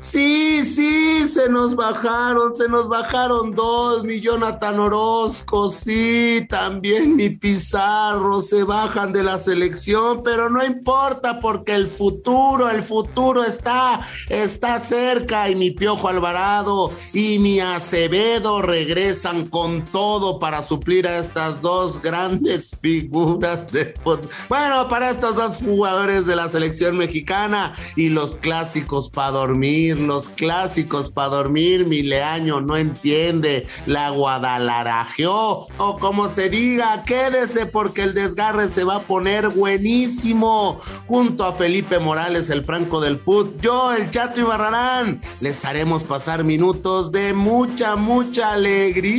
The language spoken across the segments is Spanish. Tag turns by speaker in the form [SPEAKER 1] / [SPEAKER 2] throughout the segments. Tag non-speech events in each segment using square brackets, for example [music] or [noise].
[SPEAKER 1] Sí, sí, se nos bajaron, se nos bajaron dos, mi Jonathan Orozco, sí, también mi Pizarro, se bajan de la selección, pero no importa porque el futuro, el futuro está, está cerca y mi Piojo Alvarado y mi Acevedo regresan con todo para suplir a estas dos grandes figuras de. Bueno, para estos dos jugadores de la selección mexicana y los clásicos para dormir los clásicos para dormir, mi leaño no entiende, la Guadalarajeó, o como se diga, quédese porque el desgarre se va a poner buenísimo, junto a Felipe Morales, el franco del fútbol, yo, el Chato y Barrarán, les haremos pasar minutos de mucha, mucha alegría.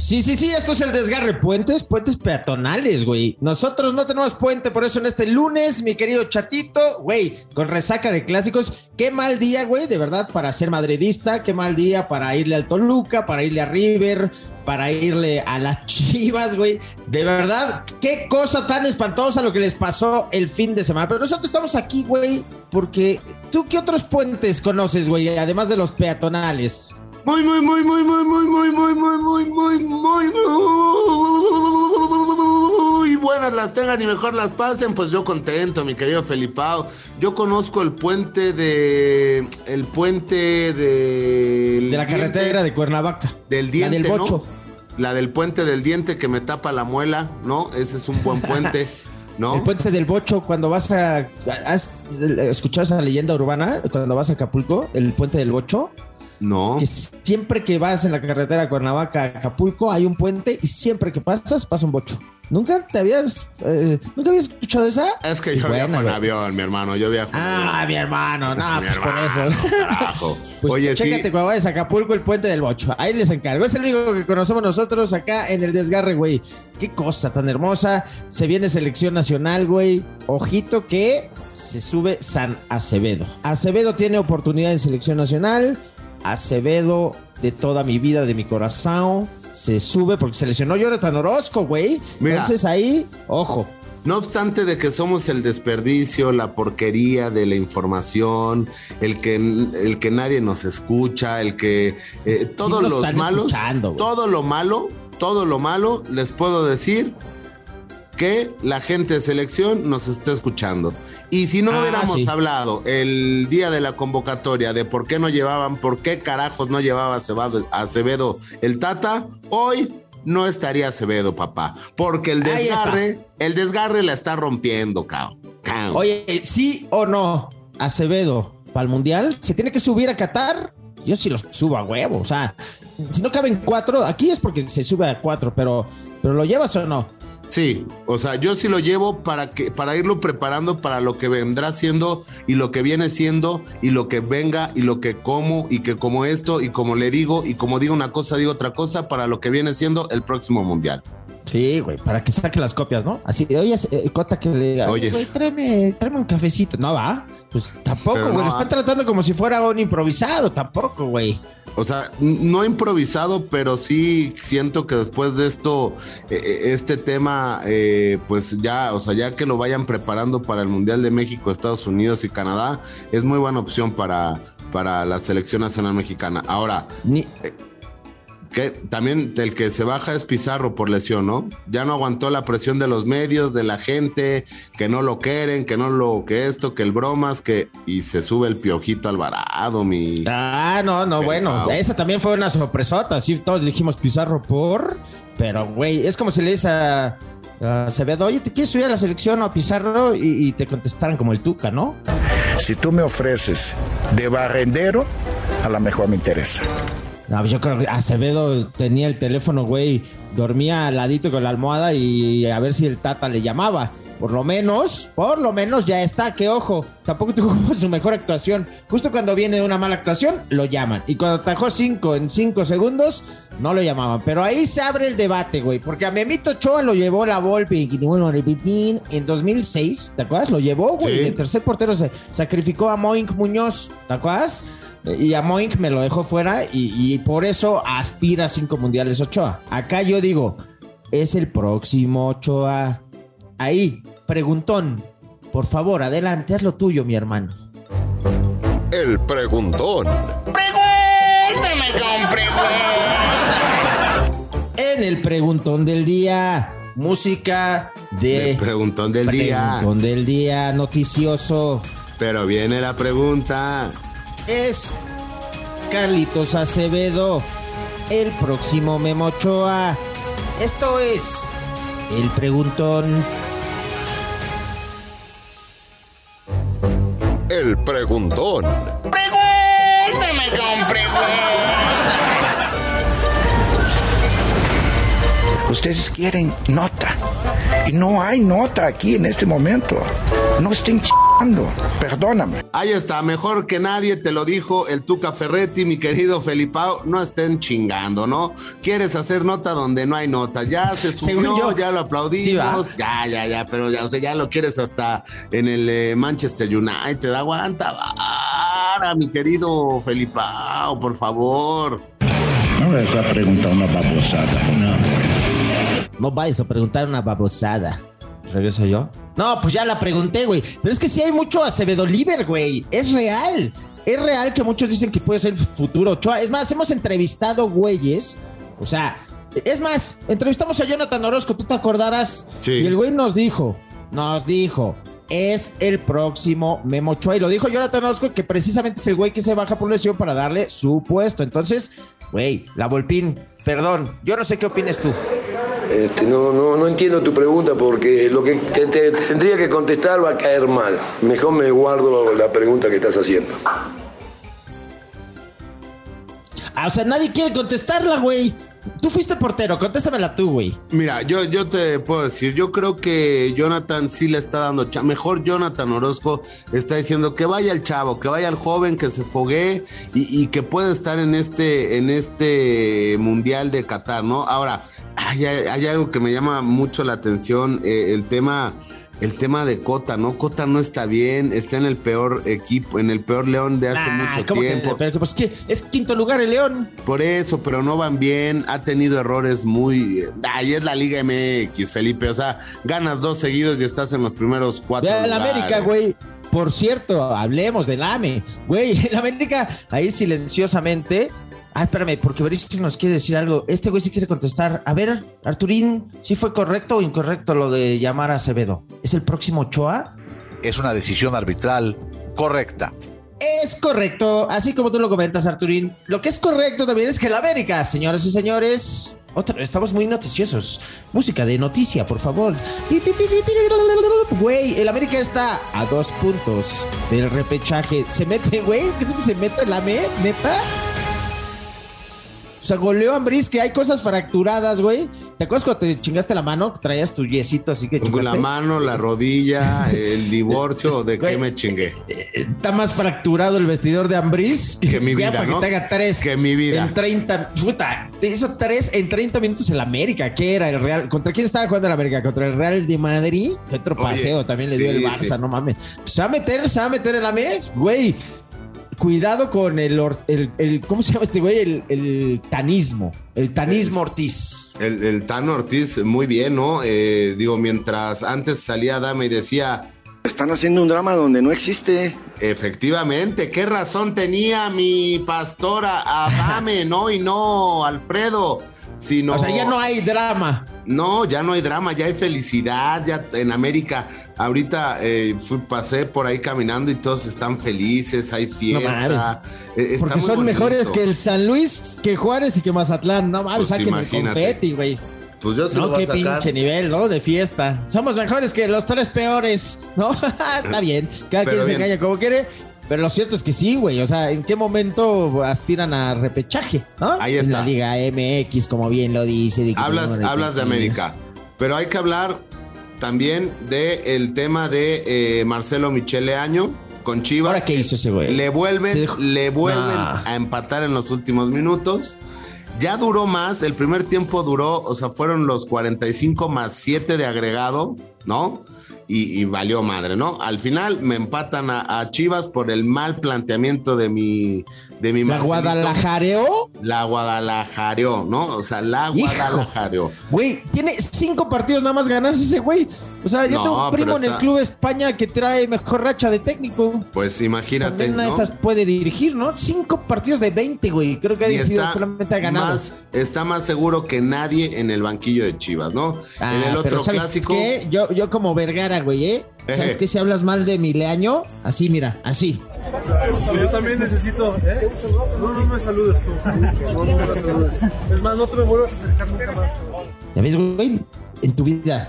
[SPEAKER 2] Sí, sí, sí, esto es el desgarre. Puentes, puentes peatonales, güey. Nosotros no tenemos puente, por eso en este lunes, mi querido chatito, güey, con resaca de clásicos. Qué mal día, güey, de verdad, para ser madridista. Qué mal día para irle al Toluca, para irle a River, para irle a las [laughs] chivas, güey. De verdad, qué cosa tan espantosa lo que les pasó el fin de semana. Pero nosotros estamos aquí, güey, porque tú, ¿qué otros puentes conoces, güey? Además de los peatonales.
[SPEAKER 1] Muy, muy, muy, muy, muy, muy, muy, muy, muy, muy, muy, muy, muy buenas las tengan y mejor las pasen. Pues yo contento, mi querido Felipao. Yo conozco el puente de. El puente de.
[SPEAKER 2] De la carretera de Cuernavaca.
[SPEAKER 1] Del diente.
[SPEAKER 2] La del bocho.
[SPEAKER 1] La del puente del diente que me tapa la muela, ¿no? Ese es un buen puente. ¿No?
[SPEAKER 2] El puente del Bocho, cuando vas a. ¿Has escuchado esa leyenda urbana? Cuando vas a Acapulco, el puente del Bocho.
[SPEAKER 1] No.
[SPEAKER 2] Que siempre que vas en la carretera Cuernavaca Acapulco hay un puente y siempre que pasas pasa un bocho. ¿Nunca te habías, eh, nunca habías escuchado esa?
[SPEAKER 1] Es que yo
[SPEAKER 2] Buena,
[SPEAKER 1] viajo en avión, mi hermano, yo viajo.
[SPEAKER 2] Ah, mi hermano, no, [laughs]
[SPEAKER 1] Mi
[SPEAKER 2] pues por
[SPEAKER 1] hermano,
[SPEAKER 2] eso. [laughs]
[SPEAKER 1] carajo.
[SPEAKER 2] Pues
[SPEAKER 1] Oye, sí.
[SPEAKER 2] chécate cuando vayas a Acapulco el puente del Bocho. Ahí les encargo. Es el único que conocemos nosotros acá en el desgarre, güey. Qué cosa tan hermosa. Se viene selección nacional, güey. Ojito que se sube San Acevedo. Acevedo tiene oportunidad en selección nacional. Acevedo de toda mi vida, de mi corazón. Se sube porque se lesionó Jonathan Orozco, güey. Entonces ahí, ojo.
[SPEAKER 1] No obstante de que somos el desperdicio, la porquería de la información, el que, el que nadie nos escucha, el que eh, todos los malos, todo lo malo, todo lo malo, les puedo decir que la gente de selección nos está escuchando. Y si no
[SPEAKER 2] Ah,
[SPEAKER 1] hubiéramos
[SPEAKER 2] sí.
[SPEAKER 1] hablado el día de la convocatoria de por qué no llevaban, por qué carajos no llevaba Acevedo, Acevedo el Tata, hoy no estaría Acevedo, papá. Porque el desgarre, el desgarre la está rompiendo. Cabrón.
[SPEAKER 2] Oye, ¿sí o no? Acevedo, para el Mundial, ¿se tiene que subir a Qatar? Yo sí los subo a huevo. O sea, si no caben cuatro, aquí es porque se sube a cuatro, pero, pero ¿lo llevas o no?
[SPEAKER 1] Sí, o sea, yo sí lo llevo para que para irlo preparando para lo que vendrá siendo y lo que viene siendo y lo que venga y lo que como y que como esto y como le digo y como digo una cosa digo otra cosa para lo que viene siendo el próximo mundial.
[SPEAKER 2] Sí, güey, para que saque las copias, ¿no? Así oye, eh, Cota, que le diga,
[SPEAKER 1] Oyes.
[SPEAKER 2] güey, tráeme, tráeme un cafecito. No va, pues tampoco,
[SPEAKER 1] Pero
[SPEAKER 2] güey.
[SPEAKER 1] no
[SPEAKER 2] lo están tratando como si fuera un improvisado, tampoco, güey.
[SPEAKER 1] O sea, no improvisado, pero sí siento que después de esto, eh, eh, este tema, eh, pues ya, o sea, ya que lo vayan preparando para el Mundial de México, Estados Unidos y Canadá, es muy buena opción para, para la selección nacional mexicana. Ahora,
[SPEAKER 2] Ni,
[SPEAKER 1] que también el que se baja es Pizarro por lesión, ¿no? Ya no aguantó la presión de los medios, de la gente, que no lo quieren, que no lo, que esto, que el bromas, que. Y se sube el piojito Alvarado, mi.
[SPEAKER 2] Ah, no, no, bueno, esa también fue una sorpresota, sí, todos dijimos Pizarro por, pero güey, es como si le dices a, a Acevedo, oye, ¿te quieres subir a la selección o a Pizarro? Y, y te contestaran como el Tuca, ¿no?
[SPEAKER 3] Si tú me ofreces de barrendero, a lo mejor me interesa.
[SPEAKER 2] No, yo creo que Acevedo tenía el teléfono, güey, dormía al ladito con la almohada y a ver si el Tata le llamaba. Por lo menos, por lo menos ya está, que ojo, tampoco tuvo [laughs] su mejor actuación. Justo cuando viene una mala actuación, lo llaman. Y cuando atajó cinco en cinco segundos, no lo llamaban. Pero ahí se abre el debate, güey, porque a Memito Ochoa lo llevó la Volpe y a repetir, en 2006, ¿te acuerdas? Lo llevó, güey,
[SPEAKER 1] Sí.
[SPEAKER 2] de tercer portero se sacrificó a Moink Muñoz, ¿te acuerdas? Y a Moink me lo dejó fuera y, y por eso aspira a cinco mundiales Ochoa. Acá yo digo, es el próximo Ochoa. Ahí, preguntón. Por favor, adelante, haz lo tuyo, mi hermano.
[SPEAKER 4] El preguntón.
[SPEAKER 5] Pregúntame con preguntas.
[SPEAKER 2] En el preguntón del día, música de
[SPEAKER 1] El preguntón del día.
[SPEAKER 2] preguntón del día noticioso.
[SPEAKER 1] Pero viene la pregunta.
[SPEAKER 2] Es Carlitos Acevedo, el próximo Memo Ochoa. Esto es el preguntón.
[SPEAKER 4] El preguntón.
[SPEAKER 5] Pregúntame con preguntas.
[SPEAKER 3] Ustedes quieren nota. Y no hay nota aquí en este momento. No estén chingando. Perdóname.
[SPEAKER 1] Ahí está, mejor que nadie te lo dijo el Tuca Ferretti, mi querido Felipao, no estén chingando, ¿no? Quieres hacer nota donde no hay nota, ya se subió,
[SPEAKER 2] yo,
[SPEAKER 1] ya lo aplaudimos, ya, ya, ya, pero ya, o sea, ya lo quieres hasta en el eh, Manchester United, aguanta, vara, mi querido Felipao, por favor.
[SPEAKER 3] No es a preguntar una babosada. No.
[SPEAKER 2] No vayas a preguntar una babosada. ¿Regreso yo? No, pues ya la pregunté, güey. Pero es que sí hay mucho Acevedo Liver, güey. Es real. Es real que muchos dicen que puede ser futuro Ochoa. Es más, hemos entrevistado güeyes. O sea, es más, entrevistamos a Jonathan Orozco, tú te acordarás.
[SPEAKER 1] Sí.
[SPEAKER 2] Y el güey nos dijo, nos dijo, es el próximo Memo Ochoa. Y lo dijo Jonathan Orozco, que precisamente es el güey que se baja por lesión para darle su puesto. Entonces, güey, la Volpín, perdón, yo no sé qué opines tú.
[SPEAKER 6] Este, no, no, no entiendo tu pregunta porque lo que te, te tendría que contestar va a caer mal. Mejor me guardo la pregunta que estás haciendo.
[SPEAKER 2] Ah, o sea, nadie quiere contestarla, güey. Tú fuiste portero, contéstamela tú, güey.
[SPEAKER 1] Mira, yo, yo te puedo decir, yo creo que Jonathan sí le está dando, mejor Jonathan Orozco está diciendo que vaya el chavo, que vaya el joven, que se foguee y, que pueda estar en este, en este mundial de Qatar, ¿no? Ahora, hay, hay algo que me llama mucho la atención, eh, el tema, el tema de Cota, ¿no? Cota no está bien, está en el peor equipo, en el peor León de hace
[SPEAKER 2] Nah,
[SPEAKER 1] mucho
[SPEAKER 2] ¿cómo que-
[SPEAKER 1] tiempo.
[SPEAKER 2] pues es quinto lugar el León.
[SPEAKER 1] Por eso, pero no van bien, ha tenido errores muy... Ay, es la Liga MX, Felipe, o sea, ganas dos seguidos y estás en los primeros cuatro lugares.
[SPEAKER 2] América, güey. Por cierto, hablemos del AME. Güey, [laughs] el América ahí silenciosamente. Ah, espérame, porque Berizzo nos quiere decir algo. Este güey sí quiere contestar. A ver, Arturín, ¿sí fue correcto o incorrecto lo de llamar a Acevedo? ¿Es el próximo Ochoa?
[SPEAKER 7] Es una decisión arbitral correcta.
[SPEAKER 2] Es correcto, así como tú lo comentas, Arturín. Lo que es correcto también es que el América, señoras y señores. Otra, estamos muy noticiosos. Música de noticia, por favor. Güey, el América está a dos puntos del repechaje. Se mete, güey. ¿Crees que se mete el AME? ¿Neta? O sea, goleó a Ambris, que hay cosas fracturadas, güey. ¿Te acuerdas cuando te chingaste la mano? Traías tu yesito así que
[SPEAKER 1] Con la
[SPEAKER 2] chingaste?
[SPEAKER 1] mano, la rodilla, el divorcio, ¿de qué
[SPEAKER 2] Güey,
[SPEAKER 1] me chingué?
[SPEAKER 2] Está más fracturado el vestidor de Ambris
[SPEAKER 1] Que mi vida,
[SPEAKER 2] para
[SPEAKER 1] ¿no?
[SPEAKER 2] que te haga tres.
[SPEAKER 1] Que mi vida.
[SPEAKER 2] En 30. Puta, te hizo tres en 30 minutos el América. ¿Qué era el Real? ¿Contra quién estaba jugando el América? ¿Contra el Real de Madrid? ¿Qué otro
[SPEAKER 1] Oye,
[SPEAKER 2] paseo también le dio el Barça?
[SPEAKER 1] sí.
[SPEAKER 2] No mames. ¿Se va a meter? ¿Se va a meter el América? Güey. Cuidado con el, el, el- ¿Cómo se llama este güey? El, el tanismo. El tanismo Ortiz.
[SPEAKER 1] El, el Tano Ortiz, muy bien, ¿no? Eh, digo, mientras antes salía Dame y decía,
[SPEAKER 6] Están haciendo un drama donde no existe.
[SPEAKER 1] efectivamente, ¿qué razón tenía mi pastora Adame, no? Y no Alfredo, sino...
[SPEAKER 2] O sea, ya no hay drama.
[SPEAKER 1] No, ya no hay drama, ya hay felicidad, ya en América. Ahorita eh, fui- pasé por ahí caminando y todos están felices, hay fiesta. Eh,
[SPEAKER 2] Porque son
[SPEAKER 1] bonito.
[SPEAKER 2] mejores que el San Luis, que Juárez y que Mazatlán. No mames,
[SPEAKER 1] Pues
[SPEAKER 2] saquen el confeti, güey.
[SPEAKER 1] Pues yo se lo
[SPEAKER 2] No,
[SPEAKER 1] voy
[SPEAKER 2] qué
[SPEAKER 1] a sacar.
[SPEAKER 2] pinche nivel, ¿no? De fiesta. Somos mejores que los tres peores, ¿no? [laughs] Está bien. Cada
[SPEAKER 1] Pero
[SPEAKER 2] quien se engaña como quiere. Pero lo cierto es que sí, güey. O sea, ¿en qué momento aspiran a repechaje, no?
[SPEAKER 1] Ahí
[SPEAKER 2] En
[SPEAKER 1] está.
[SPEAKER 2] la Liga MX, como bien lo dice. de
[SPEAKER 1] Hablas, hablas de. América, pero hay que hablar también del tema de eh, Marcelo Michele Año con Chivas.
[SPEAKER 2] ¿Ahora qué hizo ese güey?
[SPEAKER 1] Le vuelven, le vuelven
[SPEAKER 2] Nah.
[SPEAKER 1] a empatar en los últimos minutos. Ya duró más, el primer tiempo duró, o sea, fueron los 45 más 7 de agregado, ¿no? Y, valió madre, ¿no? Al final me empatan a Chivas por el mal planteamiento de mi, de mi
[SPEAKER 2] ¿La
[SPEAKER 1] Marcelito.
[SPEAKER 2] Guadalajareó?
[SPEAKER 1] La Guadalajareó, ¿no? O sea, la
[SPEAKER 2] Hijo.
[SPEAKER 1] Guadalajareó.
[SPEAKER 2] Güey, tiene cinco partidos nada más ganados ese güey. O sea, yo
[SPEAKER 1] No,
[SPEAKER 2] tengo un primo en el Club España que trae mejor racha de técnico.
[SPEAKER 1] Pues imagínate,
[SPEAKER 2] También una de esas puede dirigir, ¿no? Cinco partidos de 20, güey. Creo que ha dirigido solamente ha ganado.
[SPEAKER 1] más, está más seguro que nadie en el banquillo de Chivas, ¿no?
[SPEAKER 2] Ah,
[SPEAKER 1] en el otro
[SPEAKER 2] pero ¿sabes
[SPEAKER 1] clásico.
[SPEAKER 2] qué? Yo, yo como Vergara, güey, ¿eh? [laughs] ¿Sabes qué? Si hablas mal de mi leaño, así, mira, así.
[SPEAKER 8] Yo también necesito. ¿eh? No, no me saludes tú. No, no me saludes. Es más, no te me vuelvas a acercar nunca más.
[SPEAKER 2] ¿Ya ves, güey? En tu vida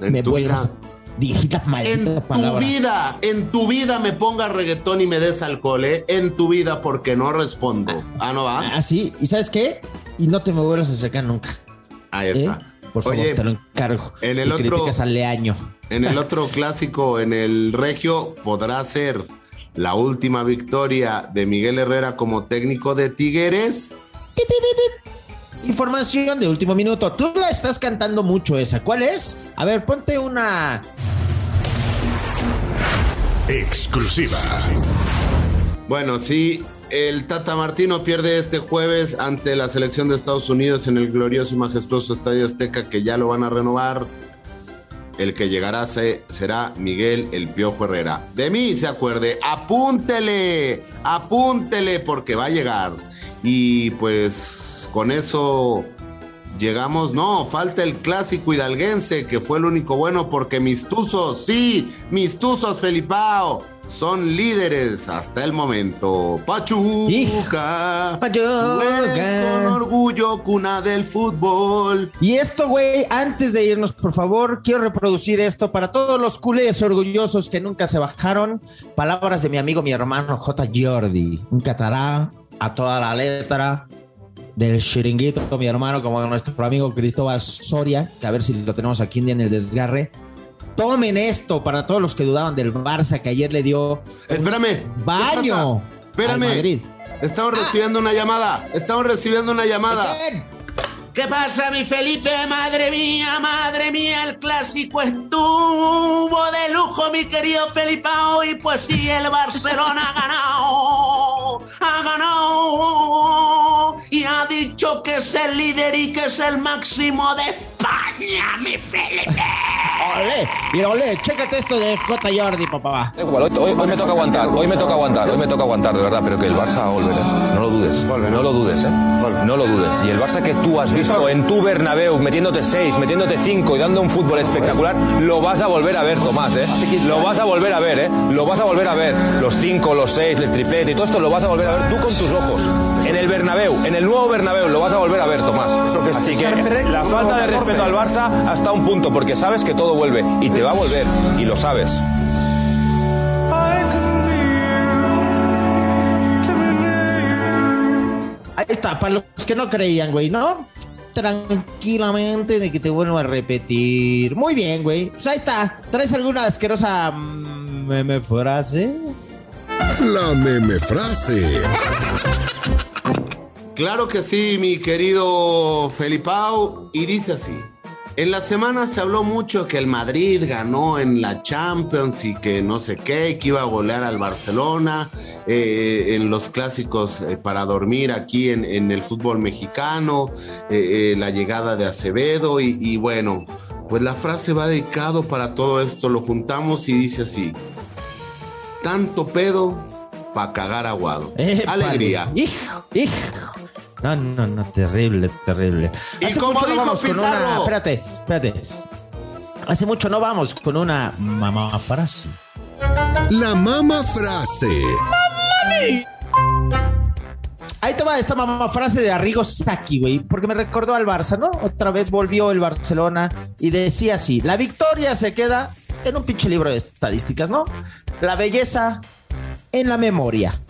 [SPEAKER 1] En
[SPEAKER 2] me
[SPEAKER 1] tu
[SPEAKER 2] vuelvas
[SPEAKER 1] vida.
[SPEAKER 2] a... Dijita maldita
[SPEAKER 1] En tu vida, en tu vida me pongas reggaetón y me des alcohol, ¿eh? En tu vida, porque no respondo. Ah, no va.
[SPEAKER 2] Así, ¿y sabes qué? Y no te me vuelvas a acercar nunca.
[SPEAKER 1] Ahí
[SPEAKER 2] ¿eh?
[SPEAKER 1] está.
[SPEAKER 2] Por favor,
[SPEAKER 1] Oye,
[SPEAKER 2] te lo encargo.
[SPEAKER 1] en el
[SPEAKER 2] si
[SPEAKER 1] otro-
[SPEAKER 2] criticas al leaño.
[SPEAKER 1] En el otro [laughs] clásico, en el Regio, podrá ser la última victoria de Miguel Herrera como técnico de Tigres.
[SPEAKER 2] Información de último minuto. Tú la estás cantando mucho esa. ¿Cuál es? A ver, ponte una.
[SPEAKER 9] Exclusiva.
[SPEAKER 1] Bueno, sí, el Tata Martino pierde este jueves ante la selección de Estados Unidos en el glorioso y majestuoso Estadio Azteca que ya lo van a renovar. El que llegará se- será Miguel El Piojo Herrera. De mí se acuerde, apúntele, apúntele porque va a llegar. Y pues con eso llegamos, no, falta el clásico hidalguense que fue el único bueno porque mis tuzos, sí, mis tuzos Felipao son líderes hasta el momento. Pachuca,
[SPEAKER 2] Pachuca.
[SPEAKER 1] eres con orgullo cuna del fútbol.
[SPEAKER 2] Y esto, güey, antes de irnos, por favor, quiero reproducir esto para todos los culés orgullosos que nunca se bajaron. Palabras de mi amigo, mi hermano J. Jordi, un catará a toda la letra del chiringuito, mi hermano, como nuestro amigo Cristóbal Soria, que a ver si lo tenemos aquí en el desgarre. Tomen esto para todos los que dudaban del Barça que ayer le dio
[SPEAKER 1] Espérame. ¿qué
[SPEAKER 2] baño?
[SPEAKER 1] Espérame.
[SPEAKER 2] al Madrid.
[SPEAKER 1] Estamos recibiendo una llamada. Estamos recibiendo una llamada. ¿Qué pasa, mi Felipe? Madre mía, madre mía, el clásico estuvo de lujo, mi querido Felipao. Y pues sí, el Barcelona ha ganado. Ha ganado. Y ha dicho que es el líder y que es el máximo de España, mi Felipe.
[SPEAKER 2] Ole, mira, ole, chécate esto de J. Jordi, papá.
[SPEAKER 10] Hoy, hoy- hoy me toca aguantar, hoy me toca aguantar, hoy me toca aguantar, de verdad, pero que el Barça va a volver, ¿eh? No lo dudes, no lo dudes, ¿eh? No lo dudes. Y el Barça que tú has visto en tu Bernabéu, metiéndote 6, metiéndote 5 y dando un fútbol espectacular, lo vas a volver a ver, Tomás, ¿eh? Lo vas a volver a ver, ¿eh? Lo vas a volver a ver. Los 5, los 6, el triplete y todo esto lo vas a volver a ver tú con tus ojos. En el Bernabéu, en el nuevo Bernabéu, lo vas a volver a ver, Tomás. Así que la falta de respeto al Barça hasta un punto, porque sabes que todo vuelve y te va a volver, y lo sabes.
[SPEAKER 2] Ahí está, para los que no creían, güey, ¿no? Tranquilamente de que te vuelvo a repetir. Muy bien, güey. Pues ahí está. ¿Traes alguna asquerosa mm, meme frase?
[SPEAKER 4] La meme frase.
[SPEAKER 1] Claro que sí, mi querido Felipao. Y dice así. En la semana se habló mucho que el Madrid ganó en la Champions y que no sé qué, que iba a golear al Barcelona eh, en los clásicos eh, para dormir aquí en, en el fútbol mexicano, eh, la llegada de Acevedo y, y bueno, pues la frase va dedicado para todo esto, lo juntamos y dice así, tanto pedo para cagar aguado. Alegría.
[SPEAKER 2] Hijo, hijo. No, no, no, terrible, terrible.
[SPEAKER 1] Y
[SPEAKER 2] Hace
[SPEAKER 1] como
[SPEAKER 2] mucho no
[SPEAKER 1] dijo
[SPEAKER 2] vamos con
[SPEAKER 1] Pizarro.
[SPEAKER 2] una. Espérate, espérate. Hace mucho no vamos con una mamá frase.
[SPEAKER 4] La mama frase.
[SPEAKER 2] Ahí te va esta mamá frase de Arrigo Saki, güey, porque me recordó al Barça, ¿no? Otra vez volvió el Barcelona y decía así: la victoria se queda en un pinche libro de estadísticas, ¿no? La belleza en la memoria.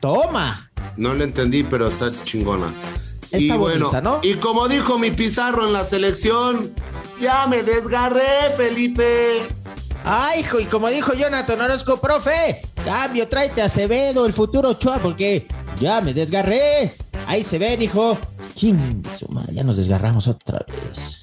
[SPEAKER 2] Toma.
[SPEAKER 1] No le entendí, pero está chingona.
[SPEAKER 2] Está
[SPEAKER 1] y bueno,
[SPEAKER 2] ¿no?
[SPEAKER 1] y como dijo mi Pizarro en la selección, ya me desgarré, Felipe.
[SPEAKER 2] Ay, hijo, y como dijo Jonathan Orozco, profe, cambio, tráete a Acevedo, el futuro Ochoa, porque ya me desgarré. Ahí se ven, hijo. Ya nos desgarramos otra vez.